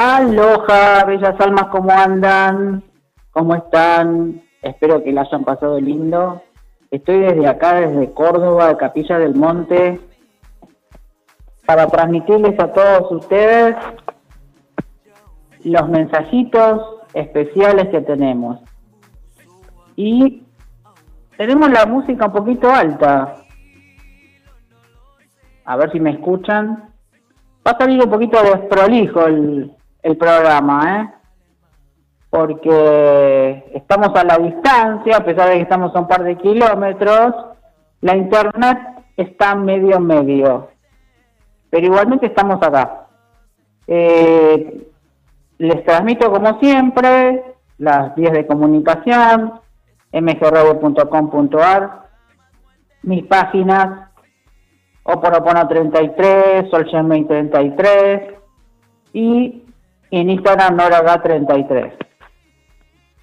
Aloha, bellas almas, ¿cómo andan? ¿Cómo están? Espero que la hayan pasado lindo. Estoy desde acá, desde Córdoba, Capilla del Monte, para transmitirles a todos ustedes los mensajitos especiales que tenemos. Y tenemos la música un poquito alta. A ver si me escuchan. Va a salir un poquito desprolijo el, el programa, ¿eh? Porque estamos a la distancia, a pesar de que estamos a un par de kilómetros, la internet está medio medio. Pero igualmente estamos acá. Eh, les transmito como siempre las vías de comunicación, mgradio.com.ar, mis páginas, Oporopono 33, Solshenmei 33 y en Instagram Noraga 33.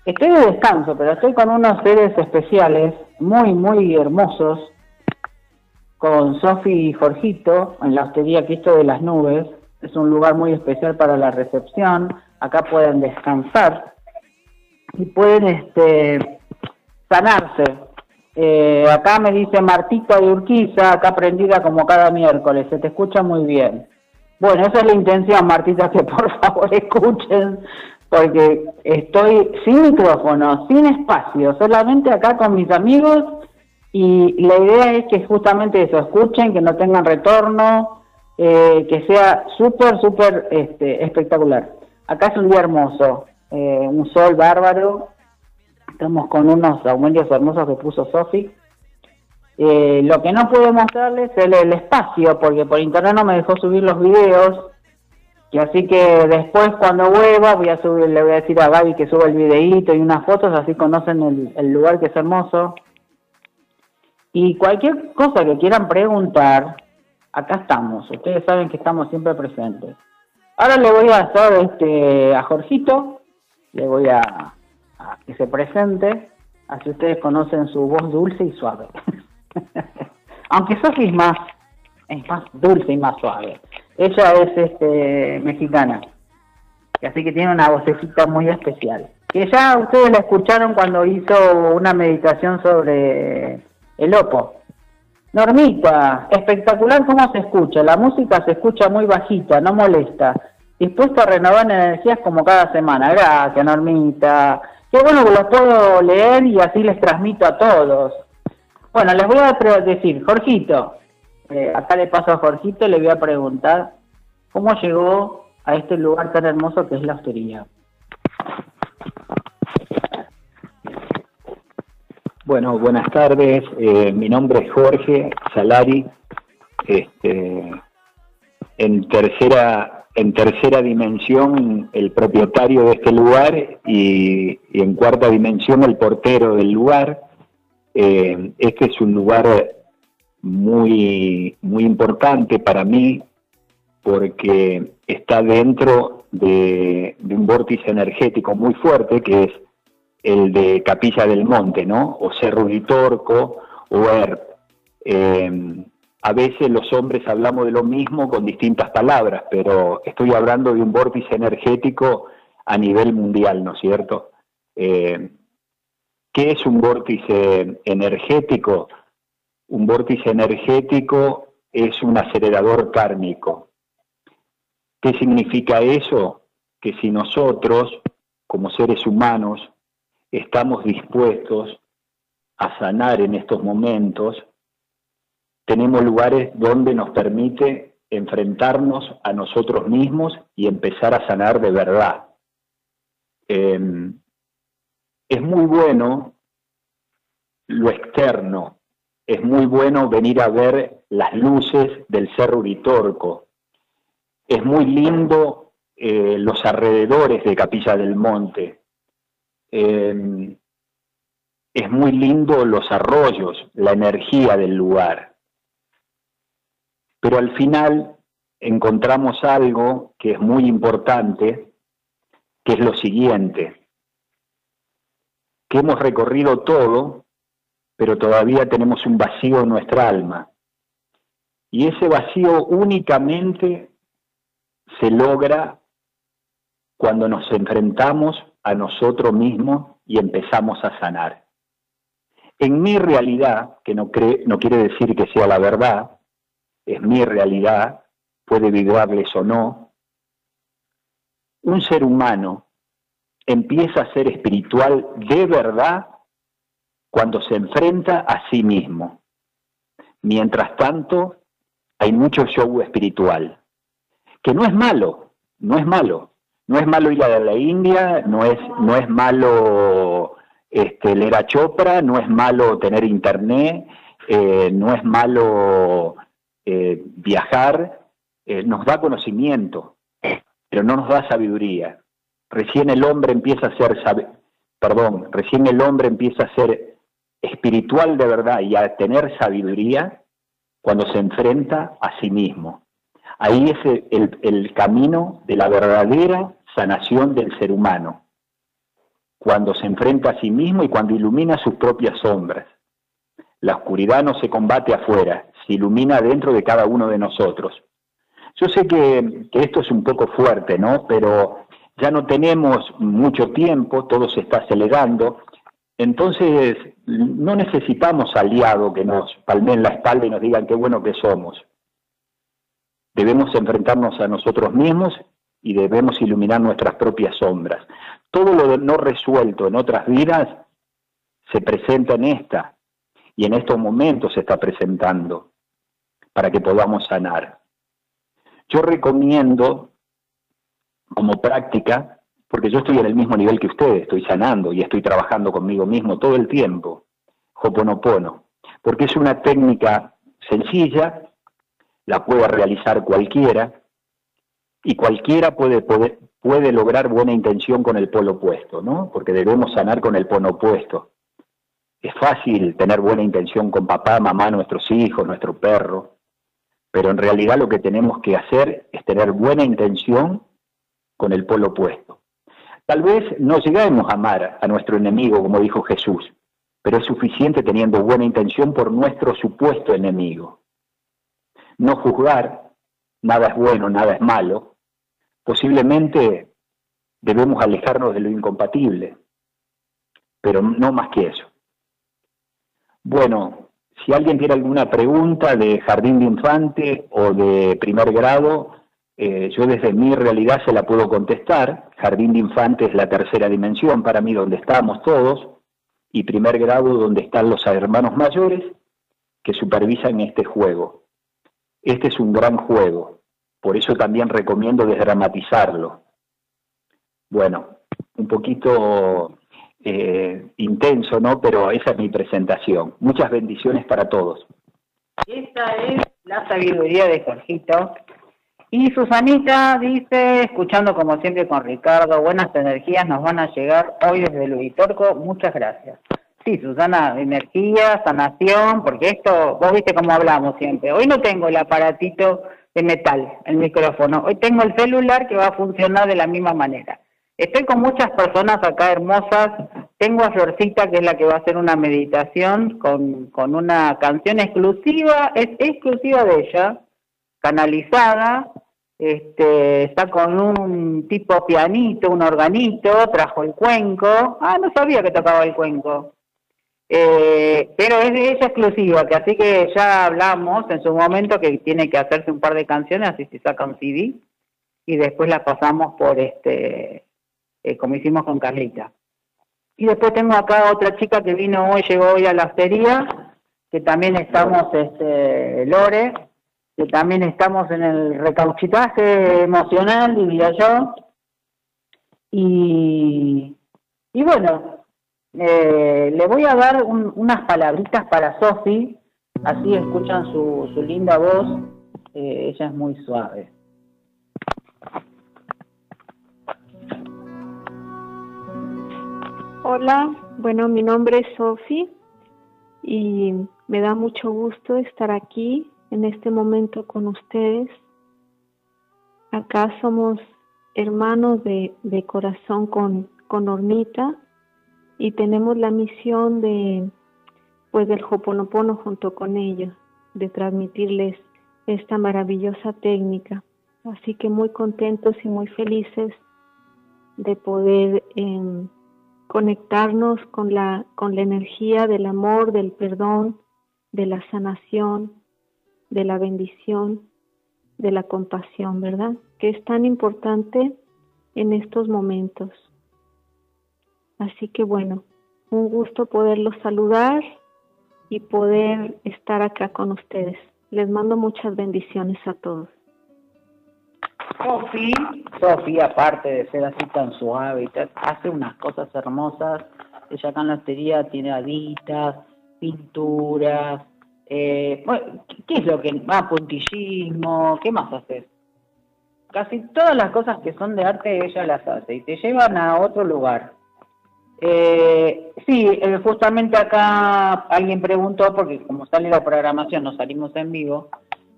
Estoy de descanso, pero estoy con unos seres especiales, muy, muy hermosos, con Sofi y Jorgito, en la hostería Cristo de las Nubes. Es un lugar muy especial para la recepción. Acá pueden descansar y pueden este, sanarse. Eh, acá me dice Martita de Urquiza, acá prendida como cada miércoles, se te escucha muy bien. Bueno, esa es la intención, Martita, que por favor escuchen, porque estoy sin micrófono, sin espacio, solamente acá con mis amigos y la idea es que justamente eso, escuchen, que no tengan retorno, eh, que sea súper, súper este, espectacular. Acá es un día hermoso, eh, un sol bárbaro, estamos con unos aumentos hermosos que puso Sofi eh, lo que no puedo mostrarles es el, espacio, porque por internet no me dejó subir los videos. Y así que después cuando vuelva voy a subir, le voy a decir a Gaby que suba el videíto y unas fotos, así conocen el, lugar que es hermoso. Y cualquier cosa que quieran preguntar, acá estamos. Ustedes saben que estamos siempre presentes. Ahora le voy a hacer este, a Jorgito, le voy a, a que se presente, así ustedes conocen su voz dulce y suave. Aunque Sofi es más, es más dulce y más suave. Ella es este, mexicana, así que tiene una vocecita muy especial. Que ya ustedes la escucharon cuando hizo una meditación sobre el opo. Normita, espectacular cómo se escucha. La música se escucha muy bajita, no molesta. Dispuesto a renovar energías como cada semana. Gracias, Normita. Qué bueno que lo puedo leer y así les transmito a todos. Bueno, les voy a decir, Jorgito, eh, acá le paso a Jorgito, le voy a preguntar cómo llegó a este lugar tan hermoso que es la hostería. Bueno, buenas tardes. Eh, mi nombre es Jorge Salari. Este, en tercera en tercera dimensión el propietario de este lugar y, y en cuarta dimensión el portero del lugar. Eh, este es un lugar muy, muy importante para mí porque está dentro de, un vórtice energético muy fuerte que es el de Capilla del Monte, ¿no? O Cerro Vitorco o ERP. Eh, a veces los hombres hablamos de lo mismo con distintas palabras, pero estoy hablando de un vórtice energético a nivel mundial, ¿no es cierto? Eh, ¿Qué es un vórtice energético? Un vórtice energético es un acelerador kármico. ¿Qué significa eso? Que si nosotros, como seres humanos, estamos dispuestos a sanar en estos momentos, tenemos lugares donde nos permite enfrentarnos a nosotros mismos y empezar a sanar de verdad. Em, es muy bueno lo externo, es muy bueno venir a ver las luces del Cerro Uritorco, es muy lindo eh, los alrededores de Capilla del Monte, em, es muy lindo los arroyos, la energía del lugar. Pero al final encontramos algo que es muy importante, que es lo siguiente que hemos recorrido todo, pero todavía tenemos un vacío en nuestra alma. Y ese vacío únicamente se logra cuando nos enfrentamos a nosotros mismos y empezamos a sanar. En mi realidad, que no, no quiere decir que sea la verdad, es mi realidad, puede vibrarles o no, un ser humano empieza a ser espiritual de verdad cuando se enfrenta a sí mismo. Mientras tanto, hay mucho show espiritual, que no es malo, no es malo. No es malo ir a la India, no es, no es malo este, leer a Chopra, no es malo tener internet, eh, no es malo eh, viajar, eh, nos da conocimiento, pero no nos da sabiduría. Recién el hombre empieza a ser, perdón, recién el hombre empieza a ser espiritual de verdad y a tener sabiduría cuando se enfrenta a sí mismo. Ahí es el, camino de la verdadera sanación del ser humano, cuando se enfrenta a sí mismo y cuando ilumina sus propias sombras. La oscuridad no se combate afuera, se ilumina dentro de cada uno de nosotros. Yo sé que, que, esto es un poco fuerte, ¿no? Pero ya no tenemos mucho tiempo, todo se está acelerando, entonces no necesitamos aliados que nos palmen la espalda y nos digan qué bueno que somos. Debemos enfrentarnos a nosotros mismos y debemos iluminar nuestras propias sombras. Todo lo no resuelto en otras vidas se presenta en esta y en estos momentos se está presentando para que podamos sanar. Yo recomiendo como práctica, porque yo estoy en el mismo nivel que ustedes, estoy sanando y estoy trabajando conmigo mismo todo el tiempo, Hoponopono, porque es una técnica sencilla, la puede realizar cualquiera y cualquiera puede, puede lograr buena intención con el polo opuesto, ¿no? Porque debemos sanar con el polo opuesto. Es fácil tener buena intención con papá, mamá, nuestros hijos, nuestro perro, pero en realidad lo que tenemos que hacer es tener buena intención con el polo opuesto. Tal vez no lleguemos a amar a nuestro enemigo, como dijo Jesús, pero es suficiente teniendo buena intención por nuestro supuesto enemigo no juzgar, nada es bueno, nada es malo, posiblemente debemos alejarnos de lo incompatible, pero no más que eso. Bueno, si alguien tiene alguna pregunta de jardín de infante o de primer grado, eh, yo desde mi realidad se la puedo contestar. Jardín de infante es la tercera dimensión para mí, donde estamos todos, y primer grado donde están los hermanos mayores que supervisan este juego. Este es un gran juego, por eso también recomiendo desdramatizarlo. Bueno, un poquito eh, intenso, ¿no? Pero esa es mi presentación. Muchas bendiciones para todos. Esta es la sabiduría de Jorgito. Y Susanita dice, escuchando como siempre con Ricardo, buenas energías nos van a llegar hoy desde Luis Torco, muchas gracias. Sí, Susana, energía, sanación, porque esto, vos viste cómo hablamos siempre. Hoy no tengo el aparatito de metal, el micrófono. Hoy tengo el celular que va a funcionar de la misma manera. Estoy con muchas personas acá hermosas. Tengo a Florcita, que es la que va a hacer una meditación con, con una canción exclusiva, es exclusiva de ella, canalizada. Este, está con un tipo pianito, un organito, trajo el cuenco. Ah, no sabía que tocaba el cuenco. Eh, pero es de ella exclusiva, que así que ya hablamos en su momento que tiene que hacerse un par de canciones, así se saca un CD y después la pasamos por este, eh, como hicimos con Carlita. Y después tengo acá otra chica que vino hoy, llegó hoy a la feria, que también estamos, este, Lore, que también estamos en el recauchitaje emocional, diría yo. Y, y bueno, eh, le voy a dar unas palabritas para Sofi, así escuchan su, su linda voz. Eh, ella es muy suave. Hola, bueno, mi nombre es Sofi y me da mucho gusto estar aquí en este momento con ustedes. Acá somos hermanos de, corazón con, con Ornita y tenemos la misión de pues del Hoponopono junto con ellos, de transmitirles esta maravillosa técnica. Así que muy contentos y muy felices de poder em, conectarnos con la, con la energía del amor, del perdón, de la sanación, de la bendición, de la compasión, ¿verdad? Que es tan importante en estos momentos. Así que bueno, un gusto poderlos saludar y poder estar acá con ustedes. Les mando muchas bendiciones a todos. Sofi, Sofi, aparte de ser así tan suave, hace unas cosas hermosas. Ella acá en la hostería tiene aditas, pinturas. Eh, ¿Qué es lo que más puntillismo? ¿Qué más haces? Casi todas las cosas que son de arte ella las hace y te llevan a otro lugar. Eh, sí, eh, justamente acá alguien preguntó, porque como sale la programación, no salimos en vivo,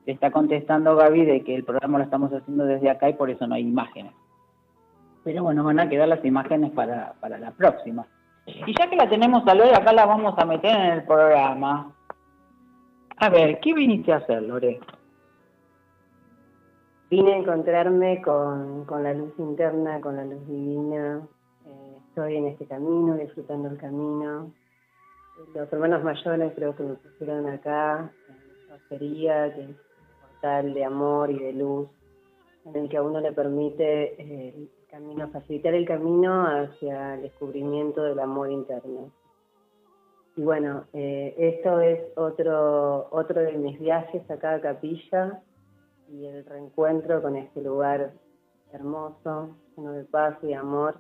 está contestando Gaby de que el programa lo estamos haciendo desde acá y por eso no hay imágenes. Pero bueno, van a quedar las imágenes para, para la próxima. Y ya que la tenemos a Lore, acá la vamos a meter en el programa. A ver, ¿qué viniste a hacer, Lore? Vine a encontrarme con, con la luz interna, con la luz divina. Eh, estoy en este camino, disfrutando el camino. Los hermanos mayores creo que me pusieron acá, en sería que de amor y de luz, en el que a uno le permite eh, el camino, facilitar el camino hacia el descubrimiento del amor interno. Y bueno, eh, esto es otro, otro de mis viajes a cada capilla y el reencuentro con este lugar hermoso, lleno de paz y amor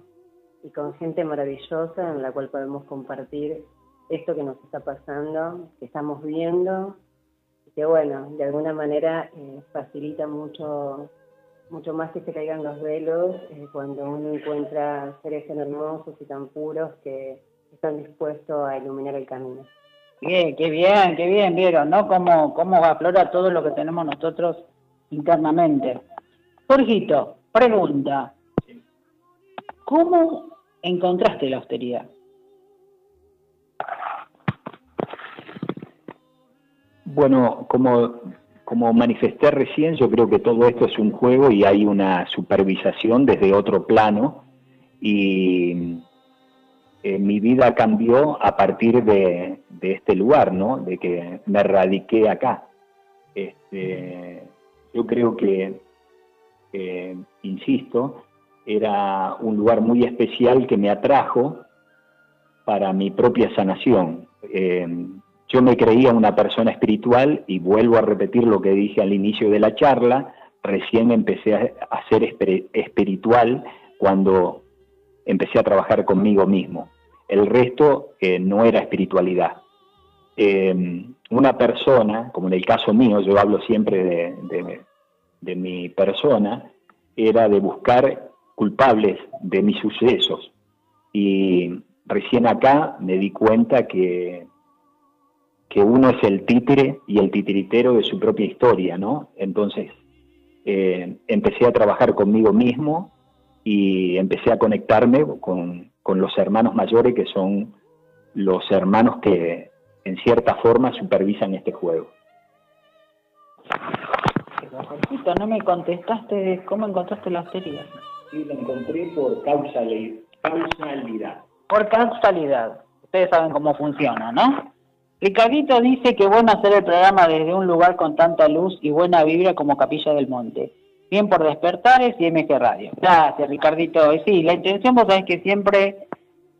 y con gente maravillosa en la cual podemos compartir esto que nos está pasando, que estamos viendo que bueno, de alguna manera eh, facilita mucho, mucho más que se caigan los velos eh, cuando uno encuentra seres tan hermosos y tan puros que están dispuestos a iluminar el camino. Bien, qué bien, qué bien, vieron, ¿no? Cómo, cómo aflora todo lo que tenemos nosotros internamente. Jorgito, pregunta. ¿Cómo encontraste la austeridad? Bueno, como, como manifesté recién, yo creo que todo esto es un juego y hay una supervisación desde otro plano y eh, mi vida cambió a partir de, este lugar, ¿no? De que me radiqué acá. Este, yo creo que, insisto, era un lugar muy especial que me atrajo para mi propia sanación. Eh, yo me creía una persona espiritual y vuelvo a repetir lo que dije al inicio de la charla, recién empecé a, ser espiritual cuando empecé a trabajar conmigo mismo. El resto eh, no era espiritualidad. Em, una persona, como en el caso mío, yo hablo siempre de, mi persona, era de buscar culpables de mis sucesos. Y recién acá me di cuenta que que uno es el títere y el titiritero de su propia historia, ¿no? Entonces, eh, empecé a trabajar conmigo mismo y empecé a conectarme con, los hermanos mayores que son los hermanos que en cierta forma supervisan este juego. no me contestaste cómo encontraste la hostería. Sí, la encontré por causalidad. Por causalidad. Ustedes saben cómo funciona, ¿no? Ricardito dice que bueno hacer el programa desde un lugar con tanta luz y buena vibra como Capilla del Monte. Bien por Despertares y MG Radio. Gracias, Ricardito. Sí, la intención, vos sabés que siempre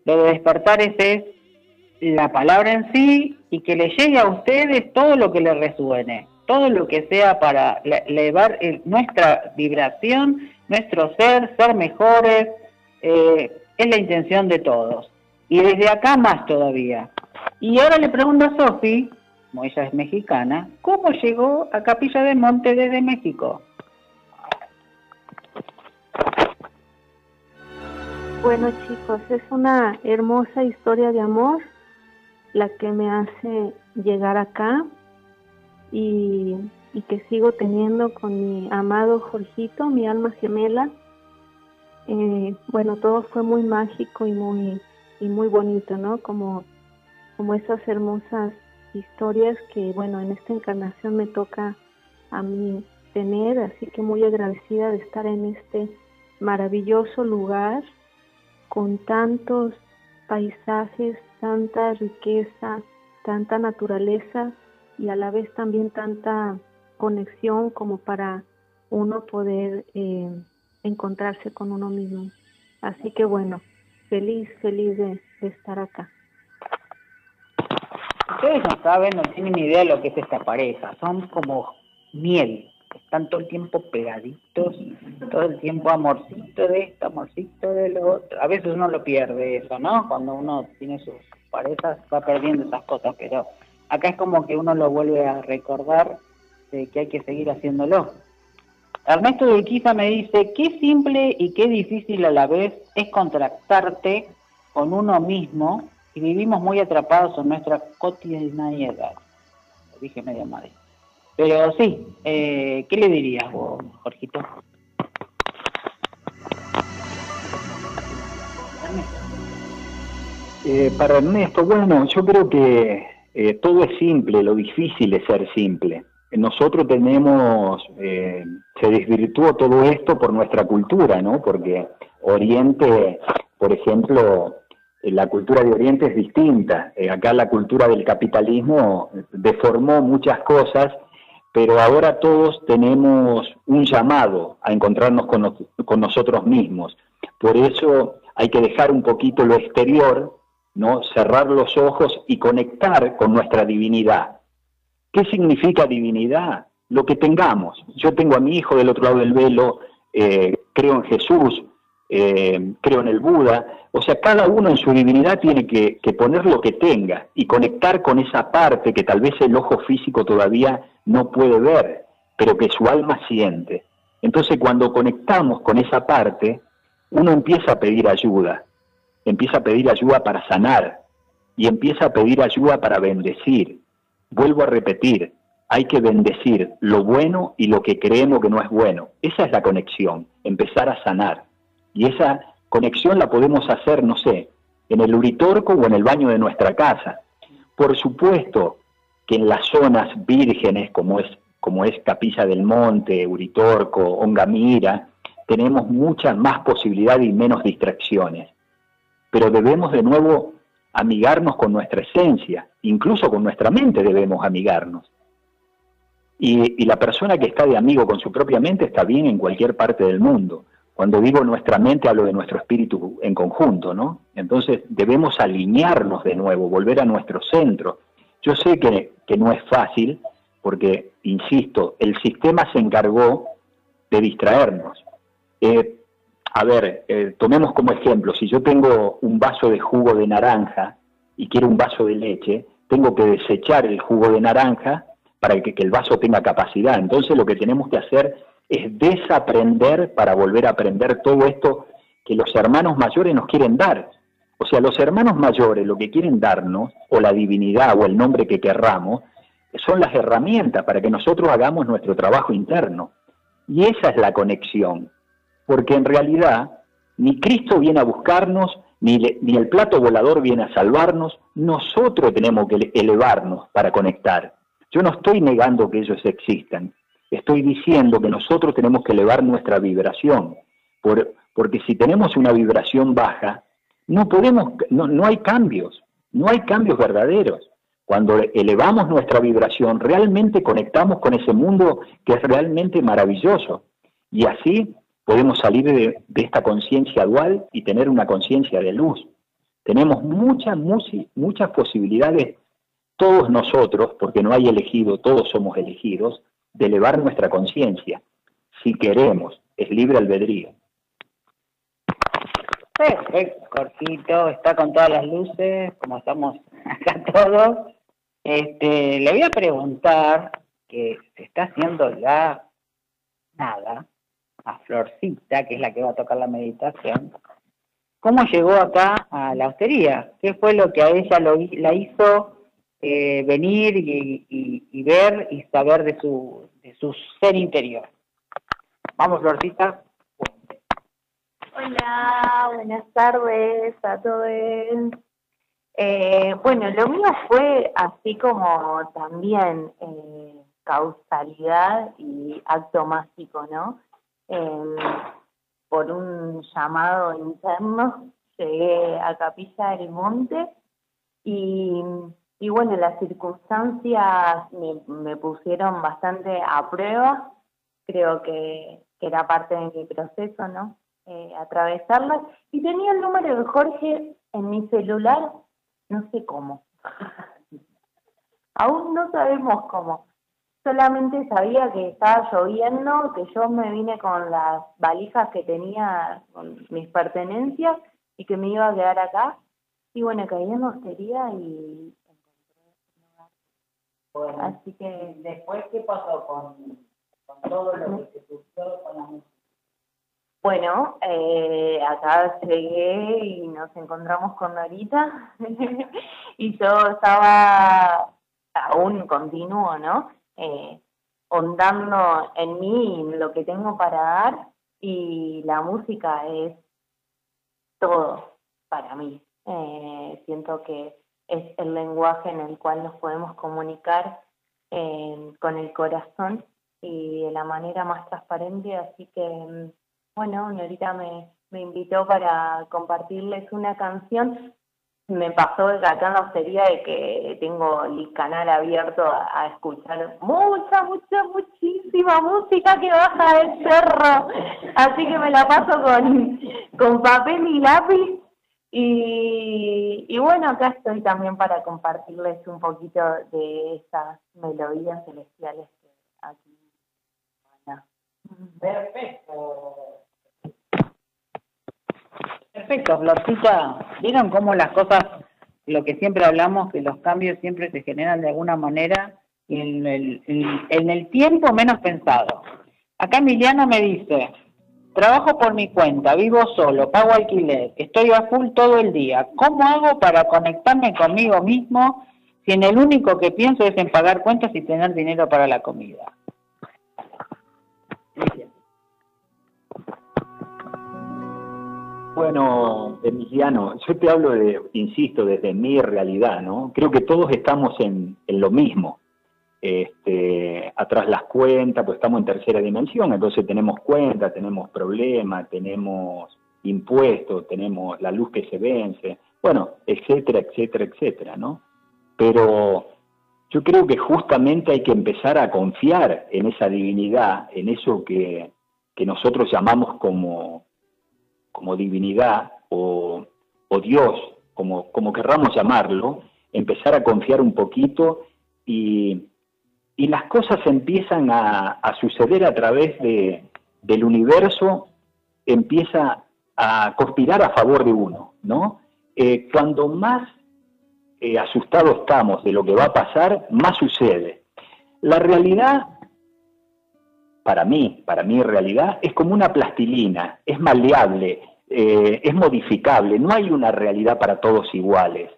lo de Despertares es la palabra en sí y que le llegue a ustedes todo lo que les resuene, todo lo que sea para elevar nuestra vibración, nuestro ser, ser mejores, eh, es la intención de todos. Y desde acá más todavía. Y ahora le pregunto a Sofi, como ella es mexicana, ¿cómo llegó a Capilla del Monte desde México? Bueno chicos, es una hermosa historia de amor la que me hace llegar acá y, que sigo teniendo con mi amado Jorgito, mi alma gemela. Eh, bueno, todo fue muy mágico y muy, y muy bonito, ¿no? Como como esas hermosas historias que, bueno, en esta encarnación me toca a mí tener, así que muy agradecida de estar en este maravilloso lugar con tantos paisajes, tanta riqueza, tanta naturaleza y a la vez también tanta conexión como para uno poder eh, encontrarse con uno mismo. Así que bueno, feliz, feliz de, estar acá. Ustedes no saben, no tienen ni idea de lo que es esta pareja. Son como miel. Están todo el tiempo pegaditos, todo el tiempo amorcito de esto, amorcito de lo otro. A veces uno lo pierde eso, ¿no? Cuando uno tiene sus parejas va perdiendo esas cosas, pero acá es como que uno lo vuelve a recordar de que hay que seguir haciéndolo. Ernesto de Urquiza me dice, qué simple y qué difícil a la vez es contractarte con uno mismo y vivimos muy atrapados en nuestra cotidianidad. Lo dije medio mal. Pero sí, eh, ¿qué le dirías vos, Jorgito? Eh, para Ernesto, bueno, yo creo que eh, todo es simple, lo difícil es ser simple nosotros tenemos, eh, se desvirtuó todo esto por nuestra cultura, ¿no? Porque Oriente, por ejemplo, eh, la cultura de Oriente es distinta. Eh, acá la cultura del capitalismo deformó muchas cosas, pero ahora todos tenemos un llamado a encontrarnos con, nosotros mismos. Por eso hay que dejar un poquito lo exterior, ¿no? Cerrar los ojos y conectar con nuestra divinidad ¿Qué significa divinidad? Lo que tengamos. Yo tengo a mi hijo del otro lado del velo, eh, creo en Jesús, eh, creo en el Buda. O sea, cada uno en su divinidad tiene que, que, poner lo que tenga y conectar con esa parte que tal vez el ojo físico todavía no puede ver, pero que su alma siente. Entonces, cuando conectamos con esa parte, uno empieza a pedir ayuda, empieza a pedir ayuda para sanar y empieza a pedir ayuda para bendecir Vuelvo a repetir, hay que bendecir lo bueno y lo que creemos que no es bueno. Esa es la conexión, empezar a sanar. Y esa conexión la podemos hacer, no sé, en el uritorco o en el baño de nuestra casa. Por supuesto que en las zonas vírgenes, como es, como es Capilla del Monte, Uritorco, Ongamira, tenemos muchas más posibilidades y menos distracciones. Pero debemos de nuevo amigarnos con nuestra esencia, incluso con nuestra mente debemos amigarnos. Y, la persona que está de amigo con su propia mente está bien en cualquier parte del mundo. Cuando digo nuestra mente hablo de nuestro espíritu en conjunto, ¿no? Entonces debemos alinearnos de nuevo, volver a nuestro centro. Yo sé que, no es fácil porque, insisto, el sistema se encargó de distraernos. Eh, a ver, eh, tomemos como ejemplo, si yo tengo un vaso de jugo de naranja y quiero un vaso de leche, tengo que desechar el jugo de naranja para que, el vaso tenga capacidad. Entonces lo que tenemos que hacer es desaprender para volver a aprender todo esto que los hermanos mayores nos quieren dar. O sea, los hermanos mayores lo que quieren darnos, o la divinidad o el nombre que querramos, son las herramientas para que nosotros hagamos nuestro trabajo interno. Y esa es la conexión porque en realidad ni Cristo viene a buscarnos, ni, ni, el plato volador viene a salvarnos, nosotros tenemos que elevarnos para conectar. Yo no estoy negando que ellos existan, estoy diciendo que nosotros tenemos que elevar nuestra vibración, porque si tenemos una vibración baja, no podemos, no, no hay cambios, no hay cambios verdaderos. Cuando elevamos nuestra vibración, realmente conectamos con ese mundo que es realmente maravilloso. Y así podemos salir de, esta conciencia dual y tener una conciencia de luz. Tenemos muchas, muchas posibilidades, todos nosotros, porque no hay elegido, todos somos elegidos, de elevar nuestra conciencia, si queremos, es libre albedrío. Perfecto, cortito, está con todas las luces, como estamos acá todos. Este, le voy a preguntar que se está haciendo ya nada, a Florcita, que es la que va a tocar la meditación, cómo llegó acá a la hostería, qué fue lo que a ella lo, la hizo eh, venir y, ver y saber de su, de su ser interior. Vamos, Florcita. Hola, buenas tardes a todos. Eh, bueno, lo mío fue así como también eh, causalidad y acto mágico, ¿no? por un llamado interno llegué a Capilla del Monte y, y bueno, las circunstancias me, pusieron bastante a prueba, creo que, que era parte de mi proceso, ¿no? Eh, atravesarlas. Y tenía el número de Jorge en mi celular, no sé cómo. Aún no sabemos cómo. Solamente sabía que estaba lloviendo, que yo me vine con las valijas que tenía, con mis pertenencias, y que me iba a quedar acá. Y bueno, caí en hostería y bueno, Así que después, ¿qué pasó con, con todo lo que se sucedió con la música? Bueno, eh, acá llegué y nos encontramos con Norita y yo estaba aún continuo, ¿no? Eh, ondando en mí lo que tengo para dar y la música es todo para mí. Eh, siento que es el lenguaje en el cual nos podemos comunicar eh, con el corazón y de la manera más transparente, así que bueno, Norita me, me invitó para compartirles una canción me pasó acá en la hostería de que tengo el canal abierto a, escuchar mucha, mucha, muchísima música que baja del cerro. Así que me la paso con, con papel y lápiz. Y, bueno, acá estoy también para compartirles un poquito de esas melodías celestiales que aquí. Perfecto. Perfecto, Florcita. ¿Vieron cómo las cosas, lo que siempre hablamos, que los cambios siempre se generan de alguna manera en el, en, el tiempo menos pensado? Acá Emiliano me dice, trabajo por mi cuenta, vivo solo, pago alquiler, estoy a full todo el día. ¿Cómo hago para conectarme conmigo mismo si en el único que pienso es en pagar cuentas y tener dinero para la comida? Bueno, Emiliano, yo te hablo de, insisto, desde mi realidad, ¿no? Creo que todos estamos en, lo mismo. Este, atrás las cuentas, pues estamos en tercera dimensión, entonces tenemos cuentas, tenemos problemas, tenemos impuestos, tenemos la luz que se vence, bueno, etcétera, etcétera, etcétera, ¿no? Pero yo creo que justamente hay que empezar a confiar en esa divinidad, en eso que, que nosotros llamamos como, como divinidad o, Dios, como, como querramos llamarlo, empezar a confiar un poquito y, y las cosas empiezan a, suceder a través de, del universo, empieza a conspirar a favor de uno, ¿no? Eh, cuando más eh, asustados estamos de lo que va a pasar, más sucede. La realidad, para mí, para mi realidad, es como una plastilina, es maleable, eh, es modificable, no hay una realidad para todos iguales.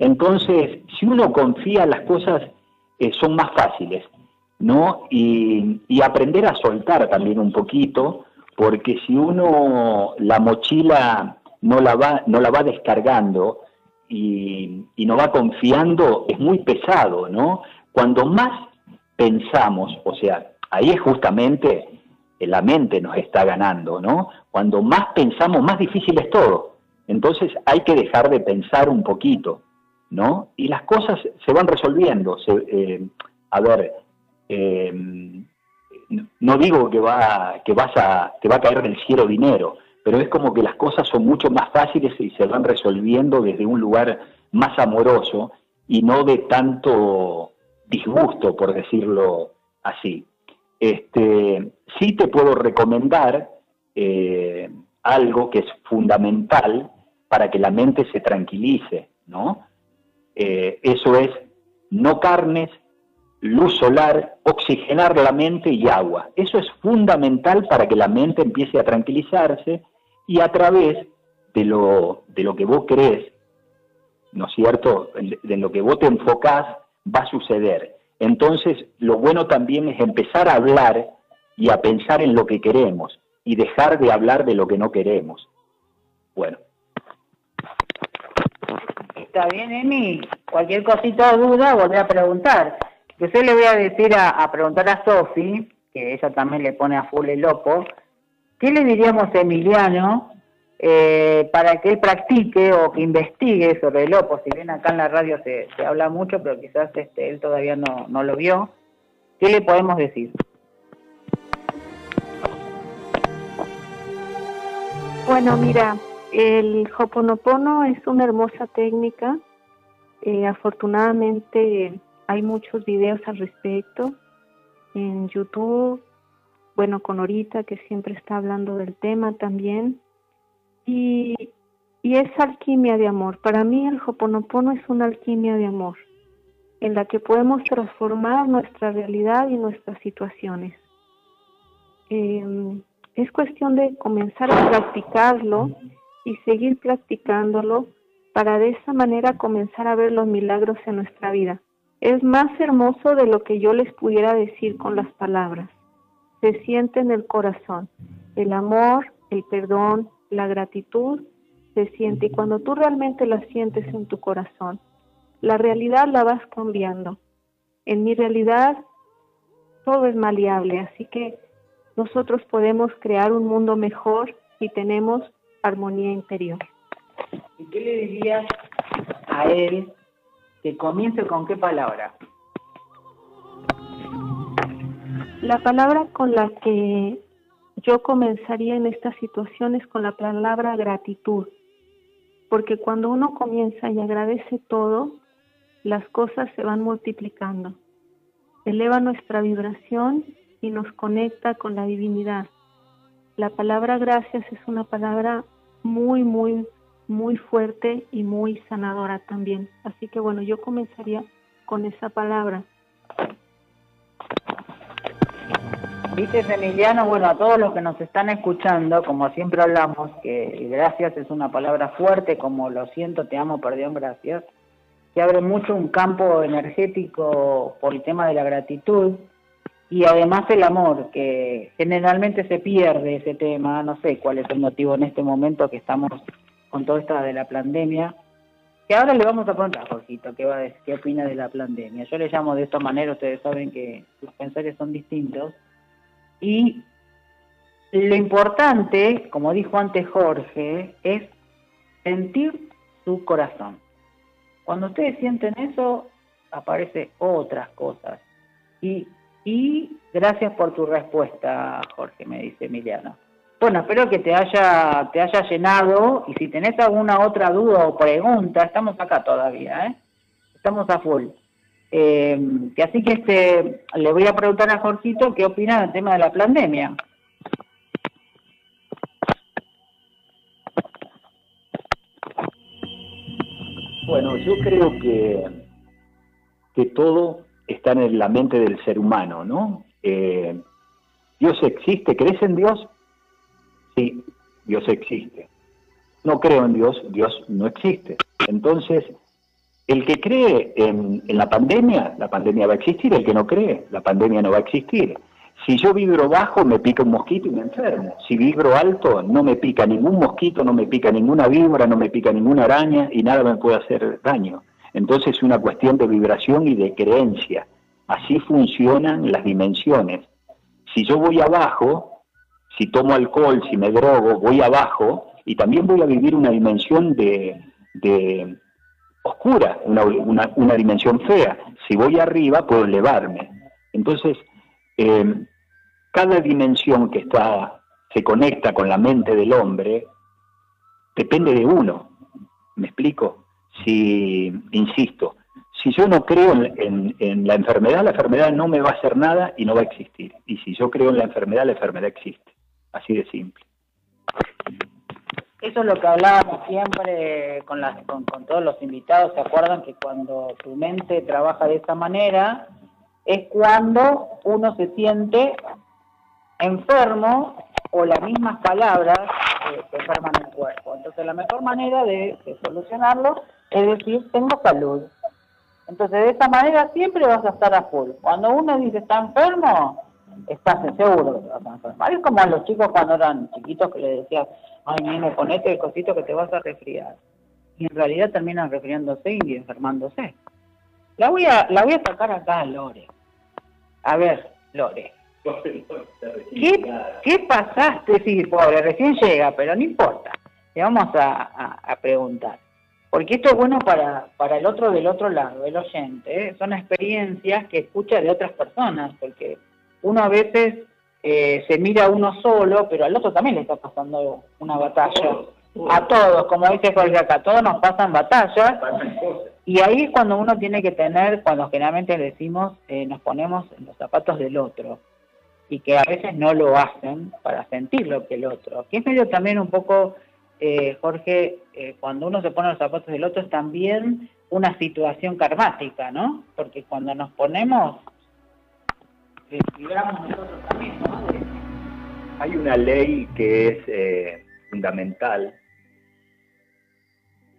Entonces, si uno confía, las cosas eh, son más fáciles, ¿no? Y, aprender a soltar también un poquito, porque si uno la mochila no la va, no la va descargando y, y no va confiando, es muy pesado, ¿no? Cuando más pensamos, o sea, ahí es justamente la mente nos está ganando, ¿no? Cuando más pensamos, más difícil es todo. Entonces hay que dejar de pensar un poquito, ¿no? Y las cosas se van resolviendo. Eh, a ver, eh, no digo que va, que vas a, que va a caer del cielo dinero, pero es como que las cosas son mucho más fáciles y se van resolviendo desde un lugar más amoroso y no de tanto disgusto, por decirlo así. Este, sí te puedo recomendar eh, algo que es fundamental para que la mente se tranquilice, ¿no? Eh, eso es no carnes, luz solar, oxigenar la mente y agua. Eso es fundamental para que la mente empiece a tranquilizarse y a través de lo, de lo que vos crees, ¿no es cierto? De lo que vos te enfocás, va a suceder. Entonces, lo bueno también es empezar a hablar y a pensar en lo que queremos y dejar de hablar de lo que no queremos. Bueno. Está bien, Emi. Cualquier cosita o duda, volví a preguntar. Yo le voy a decir a, preguntar a Sofi, que ella también le pone a full el loco, ¿qué le diríamos a Emiliano eh, para que él practique o que investigue sobre el Opus. Si bien acá en la radio se, se habla mucho, pero quizás este, él todavía no, no lo vio, ¿qué le podemos decir? Bueno, mira, el Hoponopono es una hermosa técnica. Eh, afortunadamente hay muchos videos al respecto en YouTube, bueno, con Orita, que siempre está hablando del tema también. Y, y es alquimia de amor. Para mí el Hoponopono es una alquimia de amor, en la que podemos transformar nuestra realidad y nuestras situaciones. Eh, es cuestión de comenzar a practicarlo y seguir practicándolo para de esa manera comenzar a ver los milagros en nuestra vida. Es más hermoso de lo que yo les pudiera decir con las palabras. Se siente en el corazón. El amor, el perdón, la gratitud se siente y cuando tú realmente la sientes en tu corazón, la realidad la vas cambiando. En mi realidad todo es maleable, así que nosotros podemos crear un mundo mejor si tenemos armonía interior. ¿Y qué le dirías a él que comience con qué palabra? La palabra con la que yo comenzaría en estas situaciones con la palabra gratitud, porque cuando uno comienza y agradece todo, las cosas se van multiplicando. Eleva nuestra vibración y nos conecta con la divinidad. La palabra gracias es una palabra muy, muy, muy fuerte y muy sanadora también. Así que bueno, yo comenzaría con esa palabra. Viste, Emiliano, bueno, a todos los que nos están escuchando, como siempre hablamos, que gracias es una palabra fuerte, como lo siento, te amo, perdón, gracias, que abre mucho un campo energético por el tema de la gratitud, y además el amor, que generalmente se pierde ese tema, no sé cuál es el motivo en este momento que estamos con todo esto de la pandemia, que ahora le vamos a preguntar a Jorgito qué, va, qué opina de la pandemia. Yo le llamo de esta manera, ustedes saben que sus pensarios son distintos, y lo importante, como dijo antes Jorge, es sentir su corazón. Cuando ustedes sienten eso, aparecen otras cosas. Y y gracias por tu respuesta, Jorge, me dice Emiliano. Bueno, espero que te haya, te haya llenado y si tenés alguna otra duda o pregunta, estamos acá todavía, ¿eh? Estamos a full. Eh, así que este, le voy a preguntar a Jorgito qué opina del tema de la pandemia. Bueno, yo creo que, que todo están en la mente del ser humano, ¿no? Eh, Dios existe, ¿crees en Dios? Sí, Dios existe. No creo en Dios, Dios no existe. Entonces, el que cree en, en, la pandemia, la pandemia va a existir, el que no cree, la pandemia no va a existir. Si yo vibro bajo, me pica un mosquito y me enfermo. Si vibro alto, no me pica ningún mosquito, no me pica ninguna víbora, no me pica ninguna araña y nada me puede hacer daño. Entonces es una cuestión de vibración y de creencia. Así funcionan las dimensiones. Si yo voy abajo, si tomo alcohol, si me drogo, voy abajo y también voy a vivir una dimensión de, oscura, una, dimensión fea. Si voy arriba, puedo elevarme. Entonces, eh, cada dimensión que está, se conecta con la mente del hombre, depende de uno. ¿Me explico? Si, insisto, si yo no creo en, la enfermedad, la enfermedad no me va a hacer nada y no va a existir. Y si yo creo en la enfermedad, la enfermedad existe. Así de simple. Eso es lo que hablábamos siempre con, las, con, todos los invitados. ¿Se acuerdan que cuando tu mente trabaja de esa manera, es cuando uno se siente enfermo o las mismas palabras eh, que enferman el cuerpo? Entonces la mejor manera de solucionarlo es decir, tengo salud. Entonces, de esa manera siempre vas a estar a full. Cuando uno dice está enfermo, estás seguro que vas a enfermar. Es como a los chicos cuando eran chiquitos que le decías, ay, nene, ponete el cosito que te vas a resfriar. Y en realidad terminan resfriándose y enfermándose. La voy a, la voy a sacar acá a Lore. A ver, Lore. ¿Qué, ¿Qué pasaste? Sí, pobre, recién llega, pero no importa. le vamos a, preguntar. Porque esto es bueno para, para el otro del otro lado, el oyente. ¿eh? Son experiencias que escucha de otras personas, porque uno a veces eh, se mira a uno solo, pero al otro también le está pasando una batalla. A todos, como dice Jorge acá, a todos nos pasan batallas. Y ahí es cuando uno tiene que tener, cuando generalmente decimos, eh, nos ponemos en los zapatos del otro. Y que a veces no lo hacen para sentir lo que el otro. Que es medio también un poco, eh, Jorge, cuando uno se pone los zapatos del otro es también una situación karmática, ¿no? Porque cuando nos ponemos hay una ley que es eh, fundamental,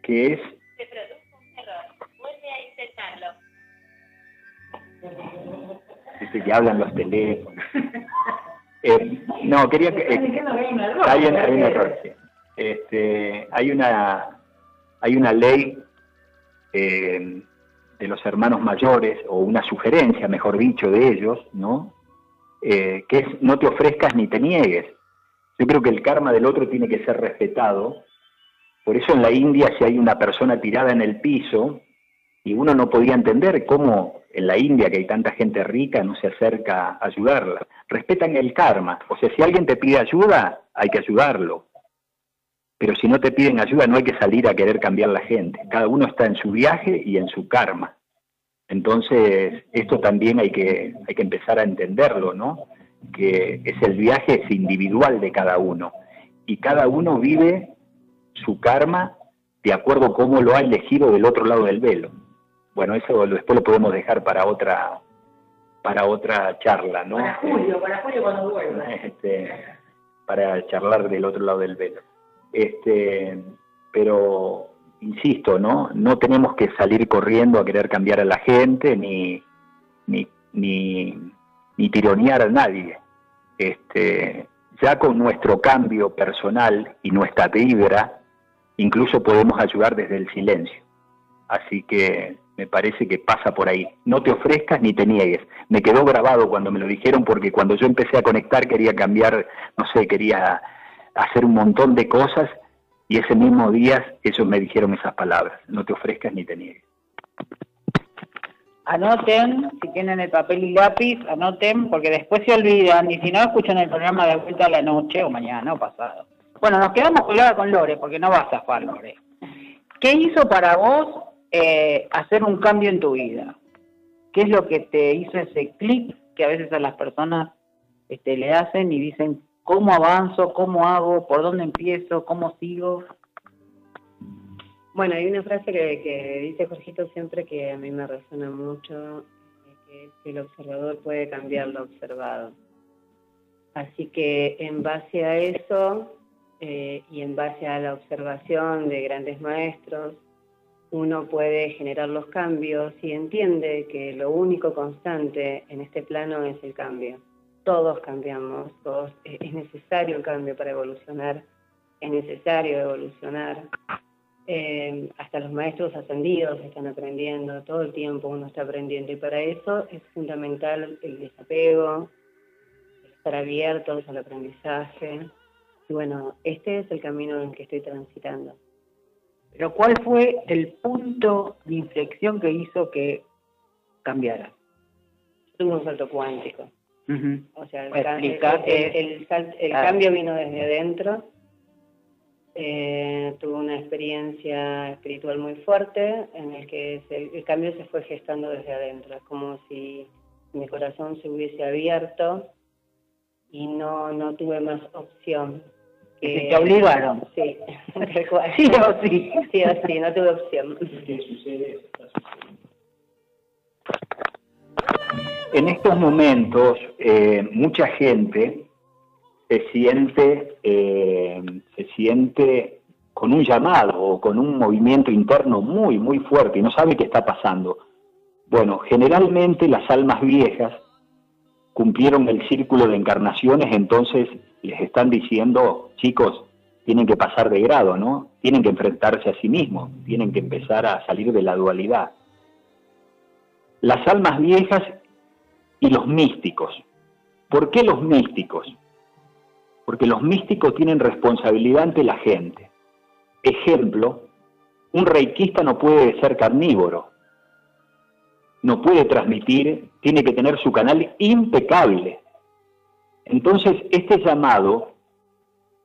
que es... Se produjo un error. Vuelve a intentarlo. Dice que hablan los teléfonos. Eh, no, quería que... Eh, hay, un error, sí. Este, hay una hay una ley eh, de los hermanos mayores, o una sugerencia, mejor dicho, de ellos, ¿no? Eh, que es no te ofrezcas ni te niegues. Yo creo que el karma del otro tiene que ser respetado. Por eso en la India si hay una persona tirada en el piso, y uno no podía entender cómo en la India, que hay tanta gente rica, no se acerca a ayudarla. Respetan el karma. O sea, si alguien te pide ayuda, hay que ayudarlo. Pero si no te piden ayuda, no hay que salir a querer cambiar la gente. Cada uno está en su viaje y en su karma. Entonces, esto también hay que, hay que empezar a entenderlo, ¿no? Que es el viaje es individual de cada uno. Y cada uno vive su karma de acuerdo a cómo lo ha elegido del otro lado del velo. Bueno, eso después lo podemos dejar para otra para otra charla, ¿no? Para Julio, para Julio cuando vuelva. Este, para charlar del otro lado del velo. Este, pero insisto, ¿no? No tenemos que salir corriendo a querer cambiar a la gente ni, ni, ni, tironear a nadie. Este, ya con nuestro cambio personal y nuestra vibra, incluso podemos ayudar desde el silencio. Así que me parece que pasa por ahí. No te ofrezcas ni te niegues. Me quedó grabado cuando me lo dijeron porque cuando yo empecé a conectar quería cambiar, no sé, quería hacer un montón de cosas y ese mismo día ellos me dijeron esas palabras, no te ofrezcas ni te niegues. Anoten, si tienen el papel y lápiz, anoten, porque después se olvidan, y si no, escuchan el programa de vuelta a la noche, o mañana, o pasado. Bueno, nos quedamos colgados con Lore, porque no vas a zafar, Lore. ¿Qué hizo para vos eh, hacer un cambio en tu vida? ¿Qué es lo que te hizo ese clic que a veces a las personas este, le hacen y dicen, ¿Cómo avanzo? ¿Cómo hago? ¿Por dónde empiezo? ¿Cómo sigo? Bueno, hay una frase que, dice Jorgito siempre que a mí me resuena mucho, que el observador puede cambiar lo observado. Así que en base a eso eh, y en base a la observación de grandes maestros, uno puede generar los cambios y entiende que lo único constante en este plano es el cambio todos cambiamos, todos, eh, es necesario el cambio para evolucionar, es necesario evolucionar. Eh, hasta los maestros ascendidos están aprendiendo, todo el tiempo uno está aprendiendo y para eso es fundamental el desapego, estar abiertos al aprendizaje. Y bueno, este es el camino en el que estoy transitando. Pero ¿cuál fue el punto de inflexión que hizo que cambiara? Tuve un salto cuántico. O sea, el, cambio vino desde adentro. Eh, tuve una experiencia espiritual muy fuerte en el que el cambio se fue gestando desde adentro. Es como si mi corazón se hubiese abierto y no, no tuve más opción. Que, ¿Te obligaron? Sí, sí o sí. Sí o sí, no tuve opción. ¿Qué sucede? En estos momentos, eh, mucha gente se siente, eh, se siente con un llamado o con un movimiento interno muy, muy fuerte y no sabe qué está pasando. Bueno, generalmente las almas viejas cumplieron el círculo de encarnaciones, entonces les están diciendo, chicos, tienen que pasar de grado, ¿no? Tienen que enfrentarse a sí mismos, tienen que empezar a salir de la dualidad. Las almas viejas y los místicos. ¿Por qué los místicos? Porque los místicos tienen responsabilidad ante la gente. ejemplo, un reikista no puede ser carnívoro, no puede transmitir, tiene que tener su canal impecable. Entonces, este llamado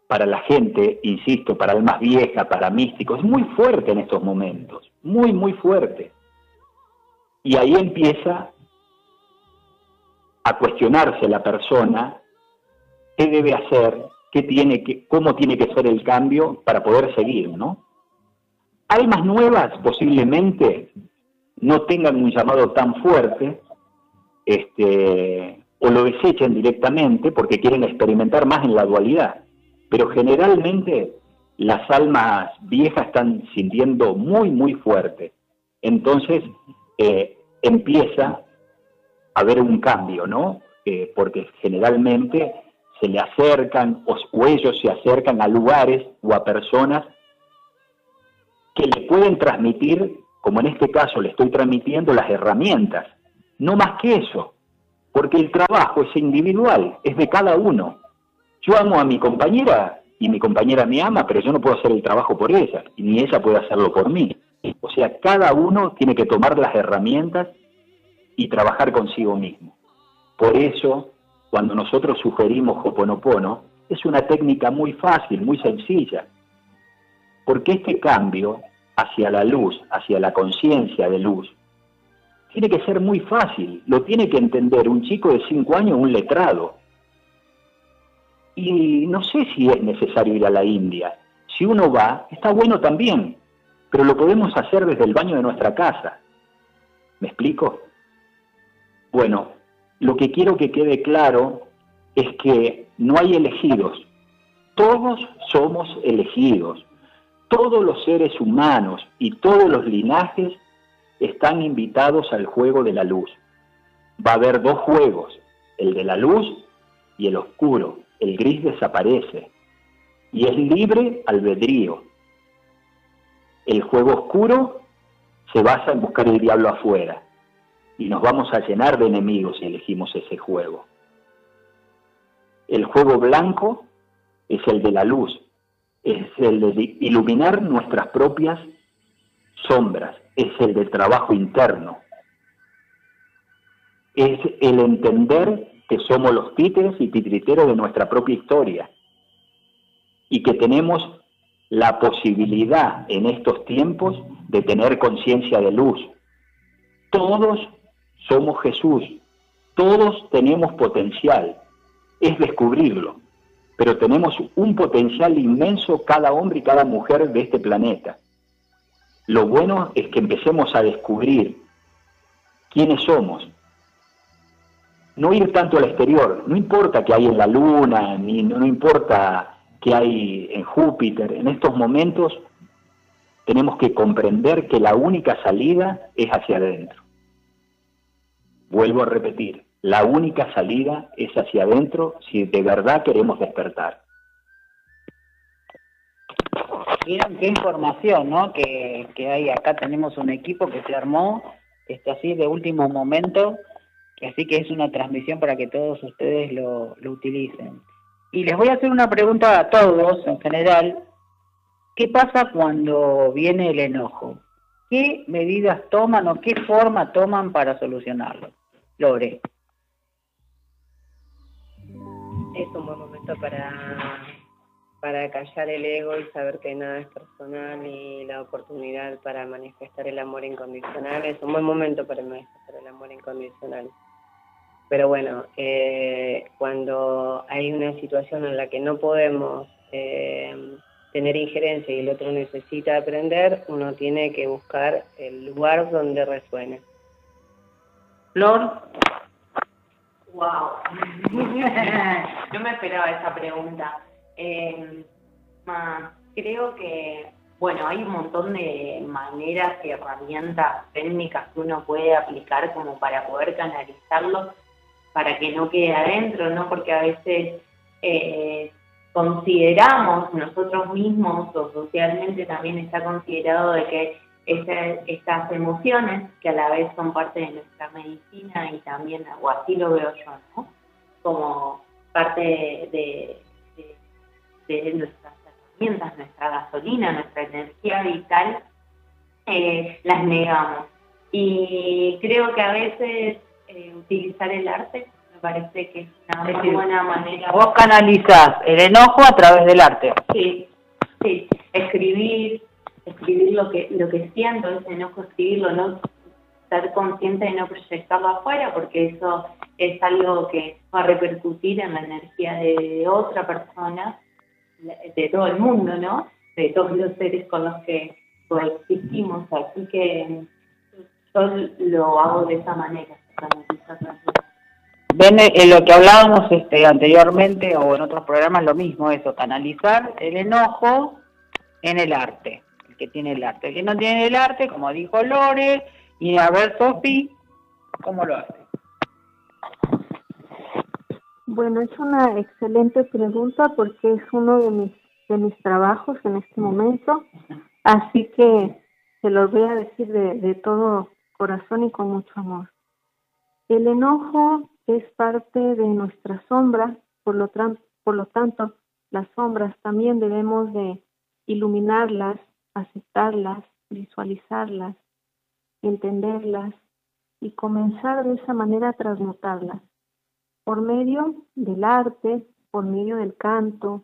para la gente, insisto, para almas viejas, para místicos, es muy fuerte en estos momentos, muy, muy fuerte. Y ahí empieza a cuestionarse la persona qué debe hacer, qué tiene que, cómo tiene que ser el cambio para poder seguir, ¿no? Almas nuevas posiblemente no tengan un llamado tan fuerte, este, o lo desechen directamente porque quieren experimentar más en la dualidad. Pero generalmente las almas viejas están sintiendo muy, muy fuerte. Entonces eh, empieza haber un cambio, ¿no? Porque generalmente se le acercan o ellos se acercan a lugares o a personas que le pueden transmitir, como en este caso le estoy transmitiendo, las herramientas. No más que eso, porque el trabajo es individual, es de cada uno. Yo amo a mi compañera y mi compañera me ama, pero yo no puedo hacer el trabajo por ella, y ni ella puede hacerlo por mí. O sea, cada uno tiene que tomar las herramientas y trabajar consigo mismo. Por eso, cuando nosotros sugerimos Hoponopono, es una técnica muy fácil, muy sencilla, porque este cambio hacia la luz, hacia la conciencia de luz, tiene que ser muy fácil, lo tiene que entender un chico de 5 años, un letrado. Y no sé si es necesario ir a la India. Si uno va, está bueno también, pero lo podemos hacer desde el baño de nuestra casa. ¿Me explico? Bueno, lo que quiero que quede claro es que no hay elegidos, todos somos elegidos. Todos los seres humanos y todos los linajes están invitados al juego de la luz. Va a haber dos juegos, el de la luz y el oscuro. El gris desaparece y es libre albedrío. El juego oscuro se basa en buscar el diablo afuera y nos vamos a llenar de enemigos si elegimos ese juego. El juego blanco es el de la luz, es el de iluminar nuestras propias sombras, es el de trabajo interno, es el entender que somos los títeres y titriteros de nuestra propia historia y que tenemos la posibilidad en estos tiempos de tener conciencia de luz. Todos somos Jesús, todos tenemos potencial, es descubrirlo pero tenemos un potencial inmenso cada hombre y cada mujer de este planeta. Lo bueno es que empecemos a descubrir quiénes somos. No ir tanto al exterior, no importa qué hay en la Luna, ni no importa qué hay en Júpiter, en estos momentos tenemos que comprender que la única salida es hacia adentro. Vuelvo a repetir, la única salida es hacia adentro si de verdad queremos despertar. Miren qué información, ¿no? Que, hay acá tenemos un equipo que se armó, está así de último momento, que así que es una transmisión para que todos ustedes lo, lo utilicen. Y les voy a hacer una pregunta a todos en general. ¿Qué pasa cuando viene el enojo? ¿Qué medidas toman o qué forma toman para solucionarlo? Lore es un buen momento para, para callar el ego y saber que nada es personal y la oportunidad para manifestar el amor incondicional. Es un buen momento para manifestar el amor incondicional. Pero bueno, eh, cuando hay una situación en la que no podemos eh, tener injerencia y el otro necesita aprender, uno tiene que buscar el lugar donde resuene. Flor. Wow. no me esperaba esa pregunta. Eh, creo que, bueno, hay un montón de maneras y herramientas técnicas que uno puede aplicar como para poder canalizarlo para que no quede adentro, ¿no? Porque a veces eh, consideramos nosotros mismos o socialmente también está considerado de que estas emociones, que a la vez son parte de nuestra medicina y también, o así lo veo yo, ¿no? Como parte de, nuestras herramientas, nuestra gasolina, nuestra energía vital, eh, las negamos. Y creo que a veces eh, utilizar el arte parece que es una muy buena manera. Vos canalizás el enojo a través del arte. Sí, sí, escribir, escribir lo que lo que siento, ese enojo, escribirlo, no ser consciente de no proyectarlo afuera, porque eso es algo que va a repercutir en la energía de otra persona, de todo el mundo, ¿no? De todos los seres con los que coexistimos. Así que yo lo hago de esa manera. Ven, en eh, lo que hablábamos este, anteriormente o en otros programas, lo mismo, eso, canalizar el enojo en el arte, el que tiene el arte. El que no tiene el arte, como dijo Lore, y a ver, Sofi, ¿cómo lo hace? Bueno, es una excelente pregunta porque es uno de mis, de mis trabajos en este momento, así que se los voy a decir de, de todo corazón y con mucho amor. El enojo es parte de nuestra sombra, por lo, tanto, las sombras también debemos de iluminarlas, aceptarlas, visualizarlas, entenderlas y comenzar de esa manera a transmutarlas por medio del arte, por medio del canto,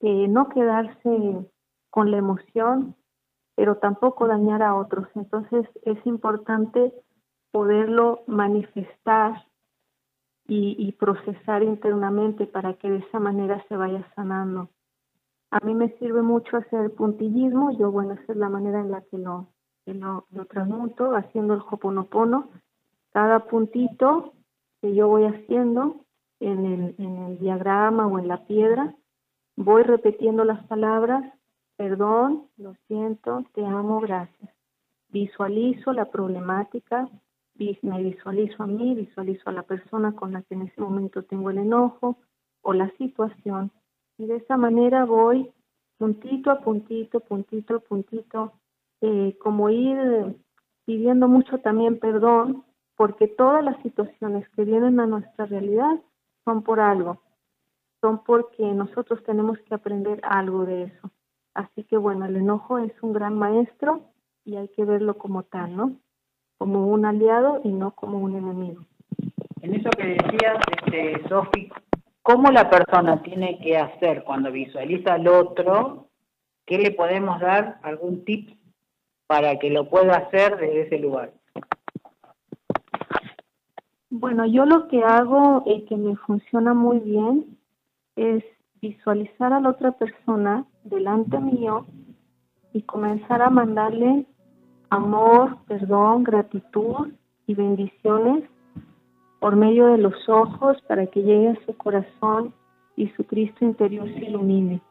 no quedarse con la emoción, pero tampoco dañar a otros. Entonces es importante poderlo manifestar y, procesar internamente para que de esa manera se vaya sanando. A mí me sirve mucho hacer puntillismo, yo bueno, esa es la manera en la que lo, lo, transmuto, haciendo el hoponopono. Cada puntito que yo voy haciendo en el, en el diagrama o en la piedra, voy repitiendo las palabras, perdón, lo siento, te amo, gracias. Visualizo la problemática, me visualizo a mí, visualizo a la persona con la que en ese momento tengo el enojo o la situación. Y de esa manera voy puntito a puntito, puntito a puntito, eh, como ir pidiendo mucho también perdón, porque todas las situaciones que vienen a nuestra realidad son por algo, son porque nosotros tenemos que aprender algo de eso. Así que bueno, el enojo es un gran maestro y hay que verlo como tal, ¿no? Como un aliado y no como un enemigo. En eso que decías, este, Sofi, ¿cómo la persona tiene que hacer cuando visualiza al otro? ¿Qué le podemos dar? ¿Algún tip para que lo pueda hacer desde ese lugar? Bueno, yo lo que hago y que me funciona muy bien es visualizar a la otra persona delante mío y comenzar a mandarle amor, perdón, gratitud y bendiciones por medio de los ojos para que llegue a su corazón y su Cristo interior se ilumine.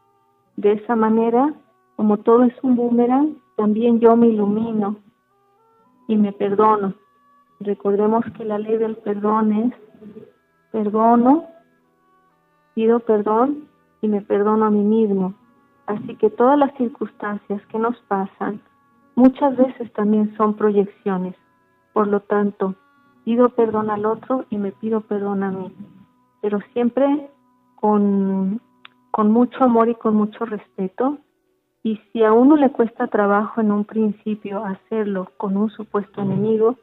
De esa manera, como todo es un boomerang, también yo me ilumino y me perdono. Recordemos que la ley del perdón es perdono, pido perdón y me perdono a mí mismo. Así que todas las circunstancias que nos pasan, muchas veces también son proyecciones. Por lo tanto, pido perdón al otro y me pido perdón a mí, pero siempre con, con mucho amor y con mucho respeto. Y si a uno le cuesta trabajo en un principio hacerlo con un supuesto enemigo,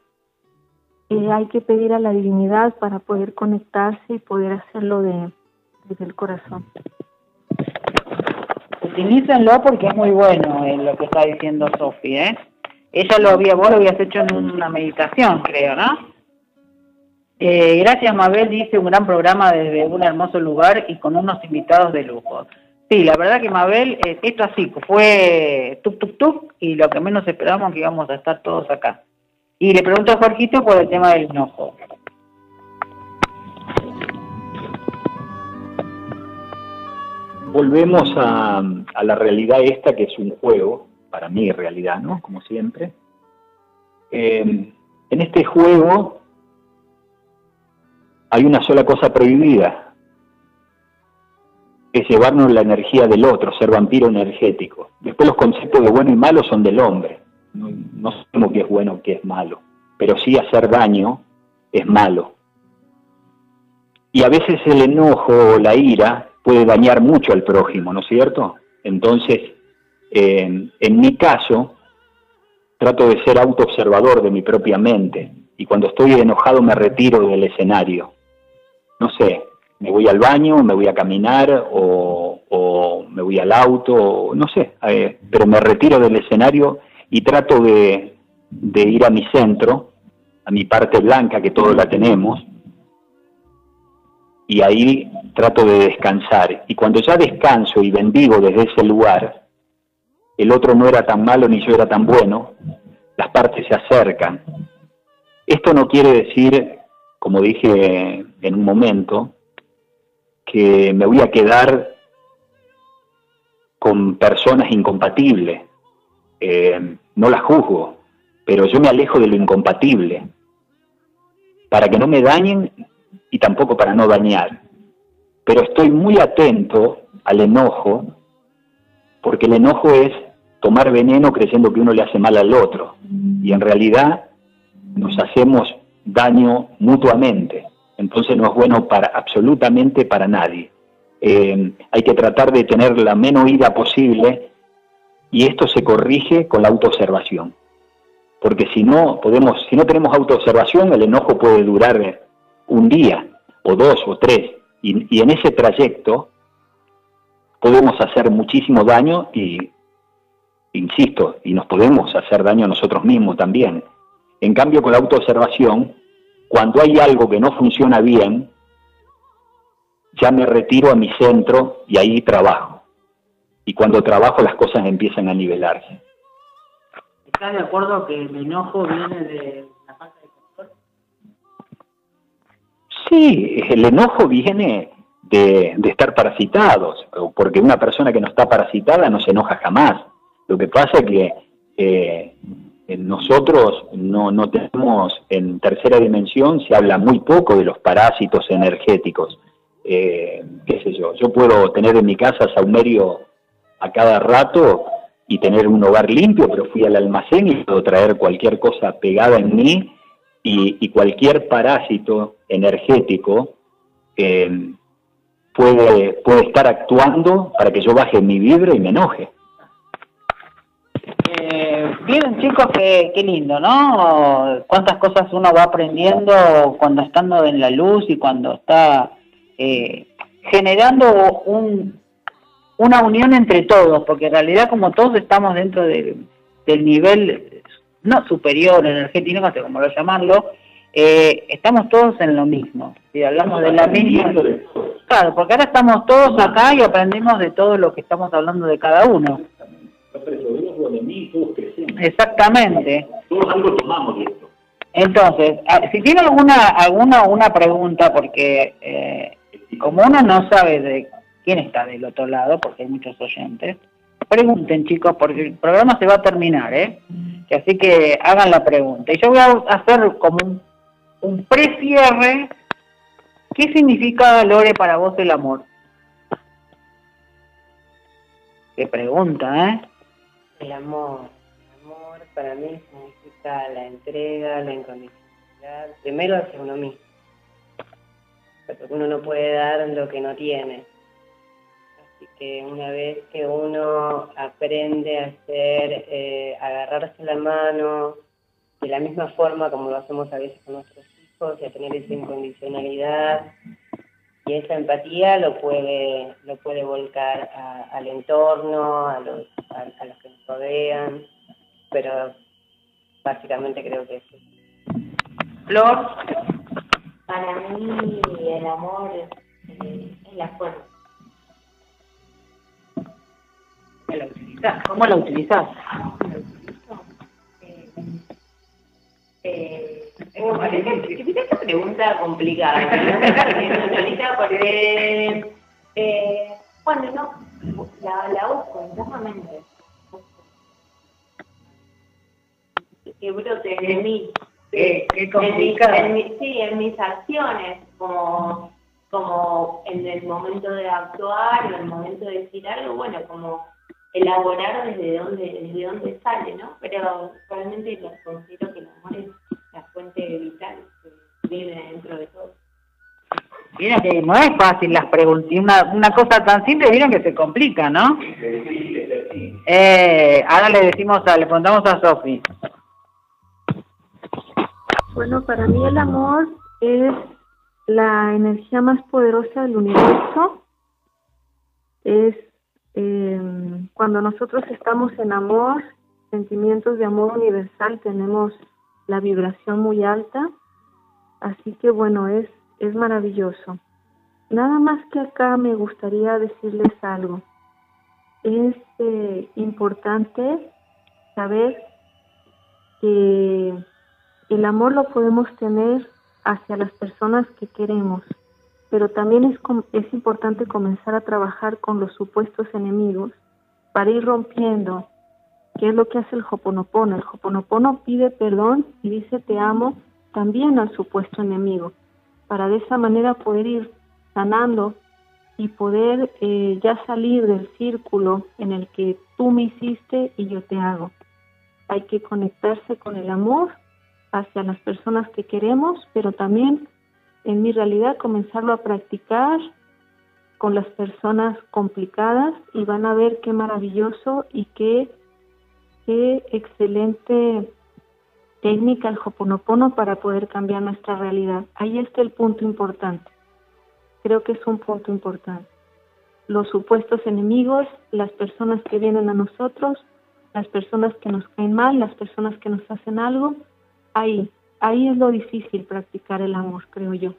eh, hay que pedir a la divinidad para poder conectarse y poder hacerlo de, desde el corazón utilícenlo porque es muy bueno en lo que está diciendo Sofía, ¿eh? Ella lo había, vos lo habías hecho en una meditación, creo, ¿no? Eh, gracias, Mabel, dice un gran programa desde un hermoso lugar y con unos invitados de lujo. Sí, la verdad que Mabel, eh, esto así, fue tuk tuk tuk y lo que menos esperábamos que íbamos a estar todos acá. Y le pregunto a Jorgito por el tema del enojo. Volvemos a, la realidad esta que es un juego, para mí realidad, ¿no? Como siempre. Eh, en este juego hay una sola cosa prohibida, es llevarnos la energía del otro, ser vampiro energético. Después los conceptos de bueno y malo son del hombre. No, no sabemos qué es bueno o qué es malo, pero sí hacer daño es malo. Y a veces el enojo o la ira puede dañar mucho al prójimo, ¿no es cierto? Entonces, en mi caso, trato de ser autoobservador de mi propia mente y cuando estoy enojado me retiro del escenario. No sé, me voy al baño, me voy a caminar o, me voy al auto, no sé, eh, pero me retiro del escenario y trato de, de ir a mi centro, a mi parte blanca que todos la tenemos, y ahí trato de descansar. Y cuando ya descanso y bendigo desde ese lugar, el otro no era tan malo ni yo era tan bueno, las partes se acercan. Esto no quiere decir, como dije en un momento, que me voy a quedar con personas incompatibles. Eh, no las juzgo, pero yo me alejo de lo incompatible, para que no me dañen y tampoco para no dañar. Pero estoy muy atento al enojo, porque el enojo es tomar veneno creyendo que uno le hace mal al otro. Y en realidad nos hacemos daño mutuamente. Entonces no es bueno para absolutamente para nadie. Eh, hay que tratar de tener la menos ira posible y esto se corrige con la autoobservación. Porque si no podemos, si no tenemos autoobservación, el enojo puede durar un día, o dos, o tres. Y, en ese trayecto podemos hacer muchísimo daño y insisto, y nos podemos hacer daño a nosotros mismos también. En cambio, con la autoobservación, cuando hay algo que no funciona bien, ya me retiro a mi centro y ahí trabajo. Y cuando trabajo las cosas empiezan a nivelarse. ¿Estás de acuerdo que el enojo viene de Sí, el enojo viene de, estar parasitados, porque una persona que no está parasitada no se enoja jamás. Lo que pasa es que eh, nosotros no, no tenemos, en tercera dimensión se habla muy poco de los parásitos energéticos. Eh, qué sé yo, yo puedo tener en mi casa saumerio a cada rato y tener un hogar limpio, pero fui al almacén y puedo traer cualquier cosa pegada en mí y, cualquier parásito energético eh, puede, puede estar actuando para que yo baje mi vibra y me enoje. Eh, miren chicos, qué, qué lindo, ¿no? Cuántas cosas uno va aprendiendo cuando estando en la luz y cuando está eh, generando un, una unión entre todos, porque en realidad como todos estamos dentro del nivel, no superior, energético, no sé cómo lo llamarlo, eh, estamos todos en lo mismo. Si hablamos de la misma... Claro, porque ahora estamos todos acá y aprendemos de todo lo que estamos hablando de cada uno. Exactamente. Todos algo tomamos de esto. Entonces, si tiene alguna alguna una pregunta, porque eh, como uno no sabe de quién está del otro lado, porque hay muchos oyentes, pregunten chicos, porque el programa se va a terminar, ¿eh? Así que hagan la pregunta. Y yo voy a hacer como un, un pre-cierre. ¿Qué significa, Lore, para vos el amor? Qué pregunta, ¿eh? El amor. El amor para mí significa la entrega, la incondicionalidad. Primero hacia uno mismo. Porque uno no puede dar lo que no tiene. Así que una vez que uno aprende a hacer, eh, agarrarse la mano de la misma forma como lo hacemos a veces con nuestros hijos y a tener esa incondicionalidad, y esa empatía lo puede lo puede volcar al entorno, a los, a, los que nos rodean, pero básicamente creo que sí. Flor. Para mí el amor eh, es la fuerza. ¿Cómo la utilizas? Eh, es esta pregunta complicada, porque, eh, bueno, no, la, la uso internamente. Que brote de mí. Qué, qué En, mi, sí, en mis acciones, como, como en el momento de actuar, en el momento de decir algo, bueno, como elaborar desde dónde, desde dónde sale, ¿no? Pero realmente considero que el amor es la fuente vital que vive dentro de todo. Miren que no es fácil las preguntas, una, una cosa tan simple, miren que se complica, ¿no? Eh, ahora le decimos, a, le preguntamos a Sofi. Bueno, para mí el amor es la energía más poderosa del universo. Es eh, cuando nosotros estamos en amor, sentimientos de amor universal, tenemos la vibración muy alta. Así que bueno, es es maravilloso. Nada más que acá me gustaría decirles algo. Es eh, importante saber que el amor lo podemos tener hacia las personas que queremos, pero también es, es importante comenzar a trabajar con los supuestos enemigos para ir rompiendo qué es lo que hace el Hoponopono. El Hoponopono pide perdón y dice te amo también al supuesto enemigo para de esa manera poder ir sanando y poder eh, ya salir del círculo en el que tú me hiciste y yo te hago. Hay que conectarse con el amor hacia las personas que queremos, pero también en mi realidad comenzarlo a practicar con las personas complicadas y van a ver qué maravilloso y qué, qué excelente técnica, el Hoponopono, para poder cambiar nuestra realidad. Ahí está el punto importante. Creo que es un punto importante. Los supuestos enemigos, las personas que vienen a nosotros, las personas que nos caen mal, las personas que nos hacen algo, ahí, ahí es lo difícil practicar el amor, creo yo.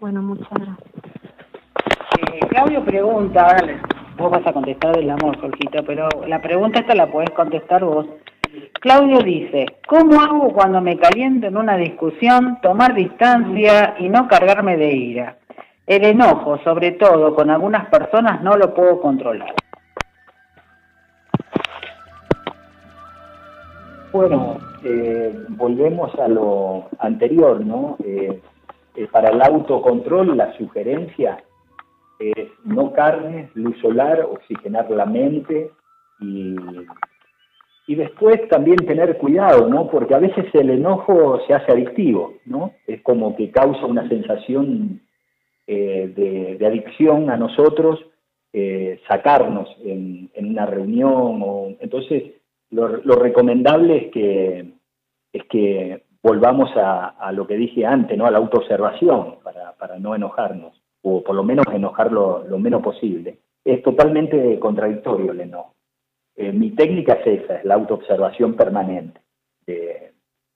Bueno, muchas gracias. Eh, Claudio pregunta, vos vas a contestar del amor, Jorgito, pero la pregunta esta la podés contestar vos. Claudio dice, ¿cómo hago cuando me caliento en una discusión tomar distancia y no cargarme de ira? El enojo, sobre todo con algunas personas, no lo puedo controlar. Bueno, eh, volvemos a lo anterior, ¿no? Eh, eh, para el autocontrol, la sugerencia es no carne, luz solar, oxigenar la mente y y después también tener cuidado, ¿no? Porque a veces el enojo se hace adictivo, ¿no? Es como que causa una sensación de, adicción a nosotros, sacarnos en, una reunión. O, entonces, lo, recomendable es que, es que volvamos a, lo que dije antes, ¿no? A la autoobservación, para, no enojarnos, o por lo menos enojarlo lo menos posible. Es totalmente contradictorio el enojo. Eh, mi técnica es esa, es la autoobservación permanente de,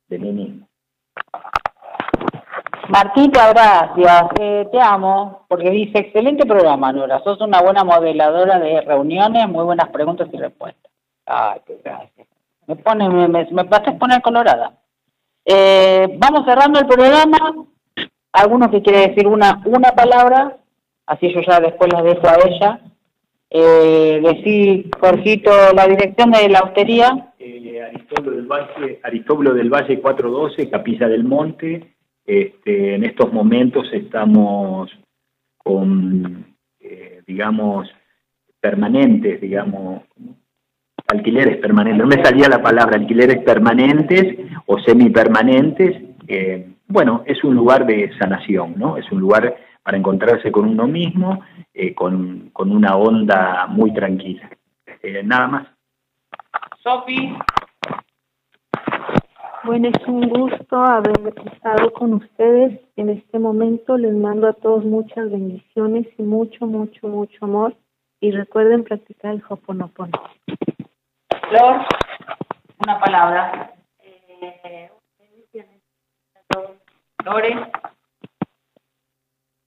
mí mismo. Martita, gracias. Eh, te amo, porque dice, excelente programa, Nora. Sos una buena modeladora de reuniones, muy buenas preguntas y respuestas. Ay, qué gracias. Me pone, me, me, vas a poner colorada. Eh, vamos cerrando el programa. Alguno que quiere decir una, una palabra, así yo ya después la dejo a ella eh, decir, Jorgito, la dirección de la hostería. Eh, Aristóbulo del Valle, Aristóbulo del Valle 412, Capilla del Monte. Este, en estos momentos estamos con, eh, digamos, permanentes, digamos, alquileres permanentes, no me salía la palabra, alquileres permanentes o semipermanentes. Eh, bueno, es un lugar de sanación, ¿no? Es un lugar para encontrarse con uno mismo, eh, con, una onda muy tranquila. Eh, nada más. Sofi. Bueno, es un gusto haber estado con ustedes en este momento. Les mando a todos muchas bendiciones y mucho, mucho, mucho amor. Y recuerden practicar el Hoponopono. Flor, una palabra. Eh, Lore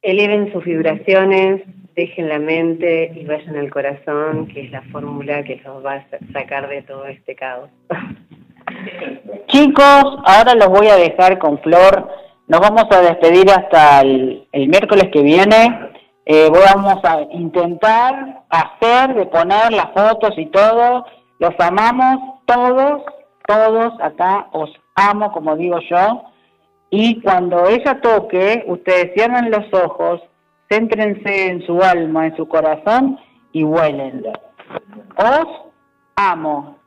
eleven sus vibraciones, dejen la mente y vayan al corazón, que es la fórmula que los va a sacar de todo este caos. Chicos, ahora los voy a dejar con Flor. Nos vamos a despedir hasta el, miércoles que viene. Eh, vamos a intentar hacer, de poner las fotos y todo. Los amamos todos, todos acá. Os amo, como digo yo. Y cuando ella toque, ustedes cierran los ojos, céntrense en su alma, en su corazón y huelen. Os amo.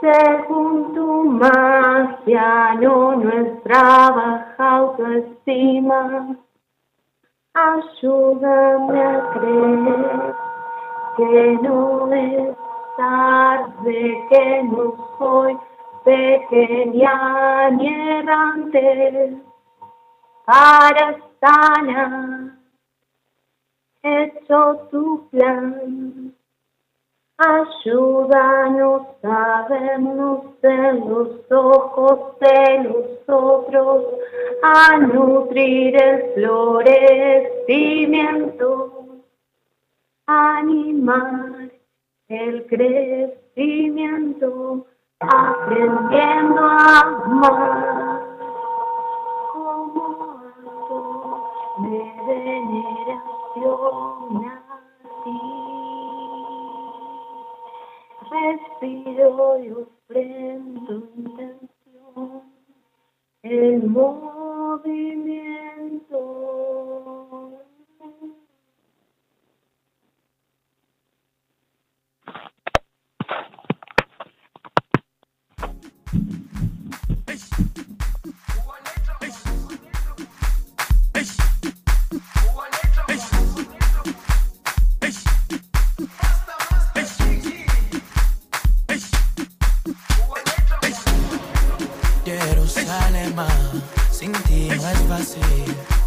Según tu magia, no nuestra baja autoestima. Ayúdame a creer que no es tarde, que no soy pequeña ni errante para sanar. Hecho tu plan, ayúdanos a vernos en los ojos de los otros, a nutrir el florecimiento, animar el crecimiento, aprendiendo a amar como acto de veneración a ti. Respiro y ofrendo intención, el movimiento. Jerusalén, sin ti no es fácil